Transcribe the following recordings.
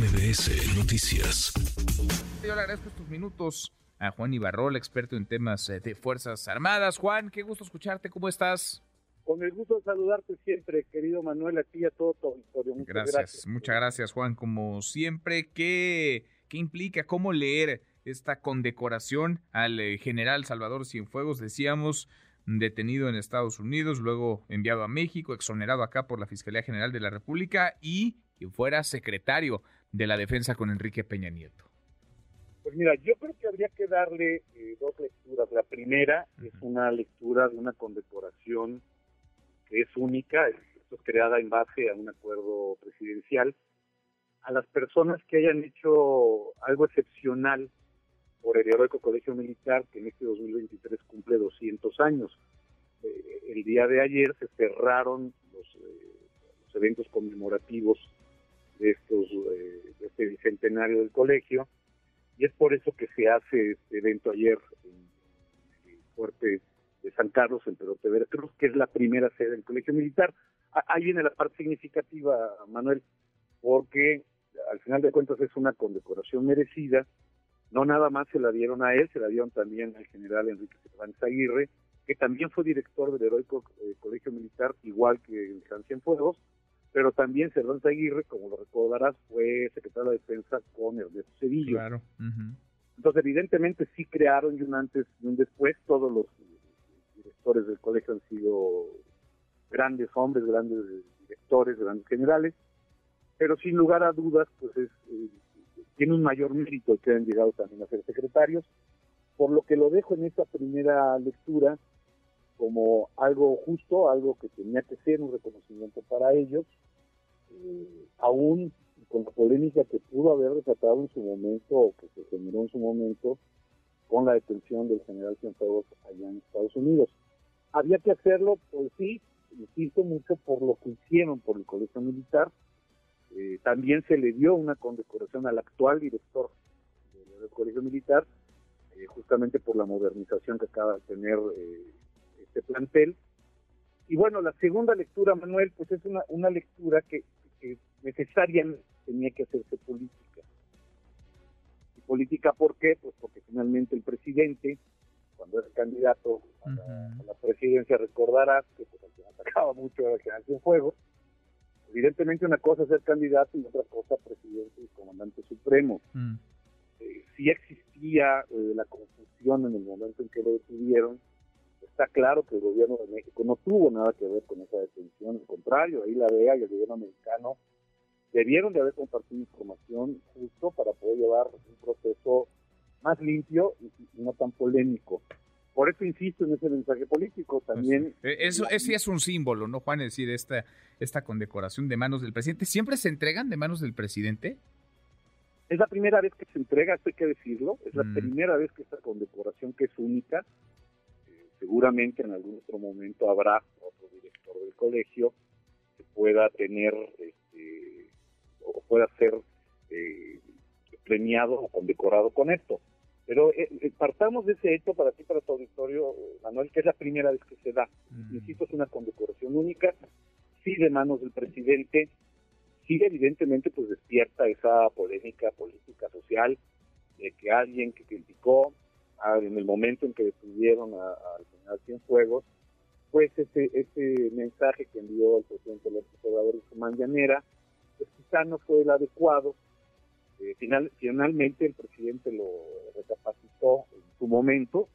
MBS Noticias. Yo le agradezco estos minutos a Juan Ibarrol, experto en temas eh, de Fuerzas Armadas. Juan, qué gusto escucharte, ¿cómo estás? Con el gusto de saludarte siempre, querido Manuel, a ti y a todo tu auditorio. Muchas gracias, gracias, muchas gracias, Juan. Como siempre, ¿qué, qué implica, cómo leer esta condecoración al eh, general Salvador Cienfuegos? Decíamos, detenido en Estados Unidos, luego enviado a México, exonerado acá por la Fiscalía General de la República y quien fuera secretario de la Defensa con Enrique Peña Nieto. Pues mira, yo creo que habría que darle eh, dos lecturas. La primera es una lectura de una condecoración que es única, es, es creada en base a un acuerdo presidencial, a las personas que hayan hecho algo excepcional por el Heroico Colegio Militar, que en este 2023 cumple 200 años. Eh, el día de ayer se cerraron los, eh, los eventos conmemorativos de estos este bicentenario del colegio y es por eso que se hace este evento ayer en el fuerte de San Carlos en Perote Veracruz, que es la primera sede del colegio militar. Ahí viene la parte significativa, Manuel, porque al final de cuentas es una condecoración merecida no nada más se la dieron a él, se la dieron también al general Enrique Cervantes Aguirre, que también fue director del heroico eh, Colegio Militar, igual que el Gran Cienfuegos, pero también Cervantes Aguirre, como lo recordarás, fue secretario de Defensa con Ernesto Cedillo. Claro. Entonces, evidentemente sí crearon y un antes y un después, todos los directores del colegio han sido grandes hombres, grandes directores, grandes generales, pero sin lugar a dudas, pues es eh, tiene un mayor mérito que han llegado también a ser secretarios, por lo que lo dejo en esta primera lectura como algo justo, algo que tenía que ser un reconocimiento para ellos, eh, aún con la polémica que pudo haber desatado en su momento o que se generó en su momento con la detención del general Cienfuegos allá en Estados Unidos. Había que hacerlo, pues sí, insisto mucho por lo que hicieron por el colegio militar, eh, también se le dio una condecoración al actual director del Colegio Militar, eh, justamente por la modernización que acaba de tener eh, este plantel. Y bueno, la segunda lectura, Manuel, pues es una, una lectura que, necesariamente tenía que hacerse política. ¿Y política por qué? Pues porque finalmente el presidente, cuando era candidato a, la, presidencia, recordarás que pues, atacaba mucho a la generación fuego, Evidentemente una cosa es ser candidato y otra cosa presidente y comandante supremo. Mm. Eh, si existía eh, la confusión en el momento en que lo detuvieron, está claro que el gobierno de México no tuvo nada que ver con esa detención, al contrario, ahí la DEA y el gobierno americano debieron de haber compartido información justo para poder llevar un proceso más limpio y no tan polémico. Por eso insisto en ese mensaje político también. Pues, eh, eso, ese es un símbolo, ¿no, Juan? Es decir, esta, esta condecoración de manos del presidente. ¿Siempre se entregan de manos del presidente? Es la primera vez que se entrega, esto hay que decirlo. Es la mm. primera vez que esta condecoración, que es única, seguramente en algún otro momento habrá otro director del colegio que pueda tener este, o pueda ser eh, premiado o condecorado con esto. Pero eh, eh, partamos de ese hecho para ti, para tu auditorio, Manuel, que es la primera vez que se da. Mm. Insisto, es una condecoración única, sí de manos del presidente, sí evidentemente pues despierta esa polémica política social de que alguien que criticó en el momento en que detuvieron al general Cienfuegos, pues ese, ese mensaje que envió el presidente López Obrador en su mañanera, pues quizá no fue el adecuado, eh, final, finalmente el presidente lo recapacitó en su momento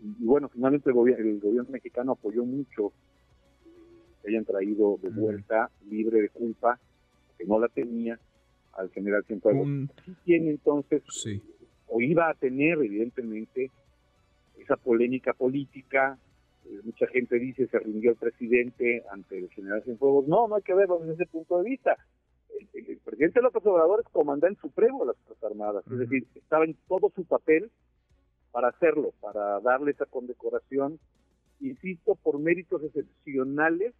y, bueno, finalmente el, gobierno mexicano apoyó mucho que hayan traído de vuelta libre de culpa, que no la tenía, al general Cienfuegos. Sí tiene entonces, o iba a tener evidentemente, esa polémica política, eh, mucha gente dice se rindió el presidente ante el general Cienfuegos. No, no hay que verlo desde ese punto de vista el, presidente López Obrador es comandante supremo de las Fuerzas Armadas, es decir, estaba en todo su papel para hacerlo, para darle esa condecoración, insisto, por méritos excepcionales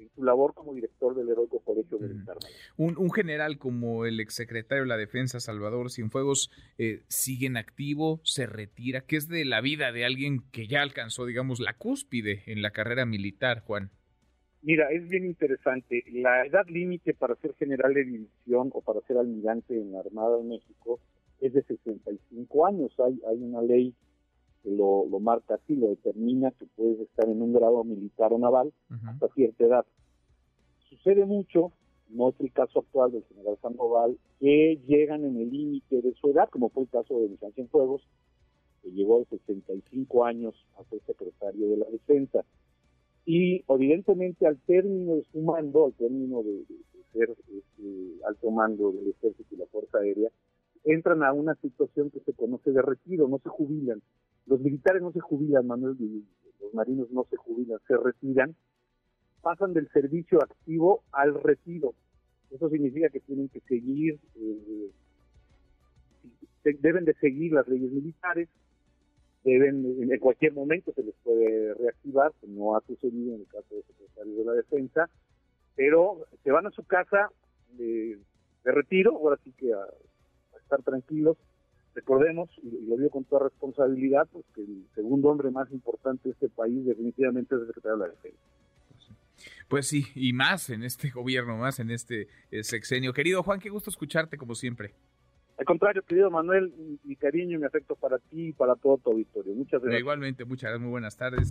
en su labor como director del Heroico Colegio Militar. Un, general como el exsecretario de la Defensa, Salvador Cienfuegos, eh, sigue en activo, se retira. ¿Qué es de la vida de alguien que ya alcanzó, digamos, la cúspide en la carrera militar, Juan? Mira, es bien interesante. La edad límite para ser general de división o para ser almirante en la Armada de México es de 65 años. Hay, hay una ley lo, lo marca así, lo determina que puedes estar en un grado militar o naval hasta cierta edad. Sucede mucho, no es el caso actual del general Sandoval, que llegan en el límite de su edad, como fue el caso de Vicente Fuegos, que llegó de 65 años a ser secretario de la Defensa y evidentemente al término de su mando, al término de, ser este, alto mando del ejército y la fuerza aérea, entran a una situación que se conoce de retiro, no se jubilan. Los militares no se jubilan, Manuel, los marinos no se jubilan, se retiran, pasan del servicio activo al retiro. Eso significa que tienen que seguir, eh, deben de seguir las leyes militares, deben, en cualquier momento se les puede reactivar, no ha sucedido en el caso del secretario de la Defensa, pero se van a su casa de, retiro, ahora sí que a, estar tranquilos. Recordemos, y, lo digo con toda responsabilidad, pues que el segundo hombre más importante de este país definitivamente es el secretario de la Defensa. Pues sí, y más en este gobierno, más en este eh, sexenio. Querido Juan, qué gusto escucharte como siempre. Al contrario, querido Manuel, mi cariño y mi afecto para ti y para todo tu auditorio. Muchas gracias. Igualmente, muchas gracias, muy buenas tardes.